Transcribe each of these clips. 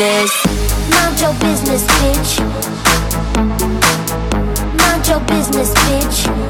business. Mind your business, bitch. Mind your business, bitch.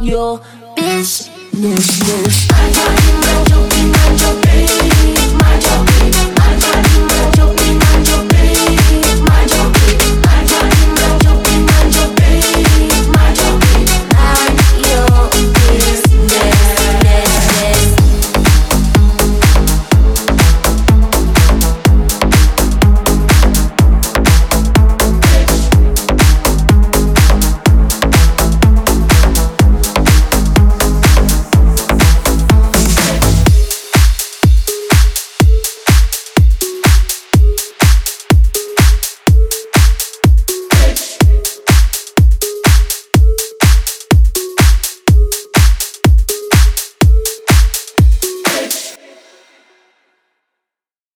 your business.